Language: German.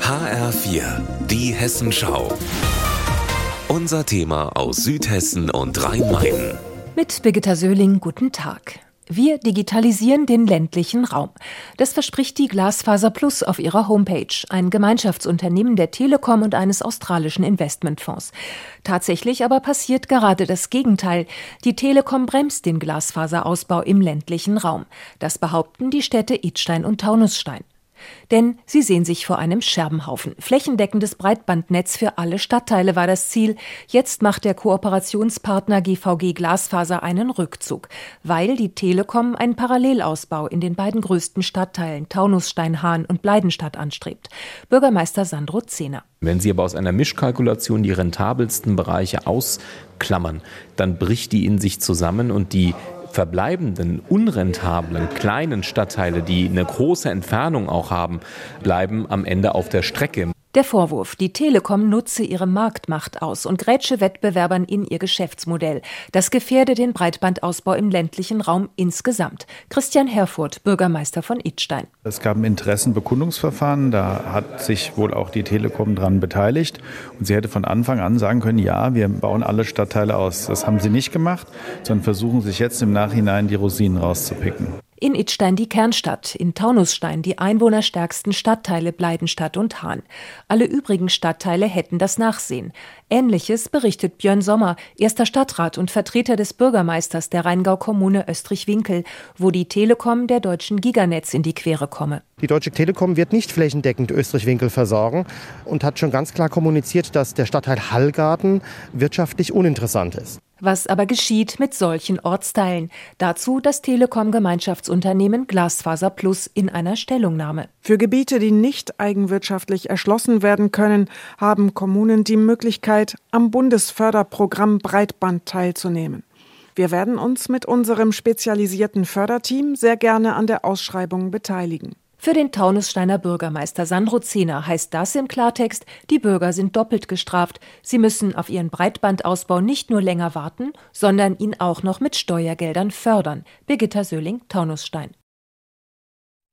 HR4, die Hessenschau. Unser Thema aus Südhessen und Rhein-Main. Mit Birgitta Söhling, guten Tag. Wir digitalisieren den ländlichen Raum. Das verspricht die Glasfaser Plus auf ihrer Homepage, ein Gemeinschaftsunternehmen der Telekom und eines australischen Investmentfonds. Tatsächlich aber passiert gerade das Gegenteil. Die Telekom bremst den Glasfaserausbau im ländlichen Raum. Das behaupten die Städte Idstein und Taunusstein. Denn sie sehen sich vor einem Scherbenhaufen. Flächendeckendes Breitbandnetz für alle Stadtteile war das Ziel. Jetzt macht der Kooperationspartner GVG Glasfaser einen Rückzug, weil die Telekom einen Parallelausbau in den beiden größten Stadtteilen Taunussteinhahn und Bleidenstadt anstrebt. Bürgermeister Sandro Zehner. Wenn Sie aber aus einer Mischkalkulation die rentabelsten Bereiche ausklammern, dann bricht die in sich zusammen und die verbleibenden, unrentablen, kleinen Stadtteile, die eine große Entfernung auch haben, bleiben am Ende auf der Strecke. Der Vorwurf, die Telekom nutze ihre Marktmacht aus und grätsche Wettbewerbern in ihr Geschäftsmodell. Das gefährde den Breitbandausbau im ländlichen Raum insgesamt. Christian Herfurth, Bürgermeister von Idstein. Es gab ein Interessenbekundungsverfahren, da hat sich wohl auch die Telekom dran beteiligt. Und sie hätte von Anfang an sagen können, ja, wir bauen alle Stadtteile aus. Das haben sie nicht gemacht, sondern versuchen sich jetzt im Nachhinein die Rosinen rauszupicken. In Idstein die Kernstadt, in Taunusstein die einwohnerstärksten Stadtteile Bleidenstadt und Hahn. Alle übrigen Stadtteile hätten das Nachsehen. Ähnliches berichtet Björn Sommer, erster Stadtrat und Vertreter des Bürgermeisters der Rheingau-Kommune Österreich-Winkel, wo die Telekom der deutschen Giganetz in die Quere komme. Die Deutsche Telekom wird nicht flächendeckend Österreich-Winkel versorgen und hat schon ganz klar kommuniziert, dass der Stadtteil Hallgarten wirtschaftlich uninteressant ist. Was aber geschieht mit solchen Ortsteilen? Dazu das Telekom-Gemeinschaftsunternehmen Glasfaser Plus in einer Stellungnahme. Für Gebiete, die nicht eigenwirtschaftlich erschlossen werden können, haben Kommunen die Möglichkeit, am Bundesförderprogramm Breitband teilzunehmen. Wir werden uns mit unserem spezialisierten Förderteam sehr gerne an der Ausschreibung beteiligen. Für den Taunussteiner Bürgermeister Sandro Zehner heißt das im Klartext, die Bürger sind doppelt gestraft. Sie müssen auf ihren Breitbandausbau nicht nur länger warten, sondern ihn auch noch mit Steuergeldern fördern. Birgitta Söhling, Taunusstein.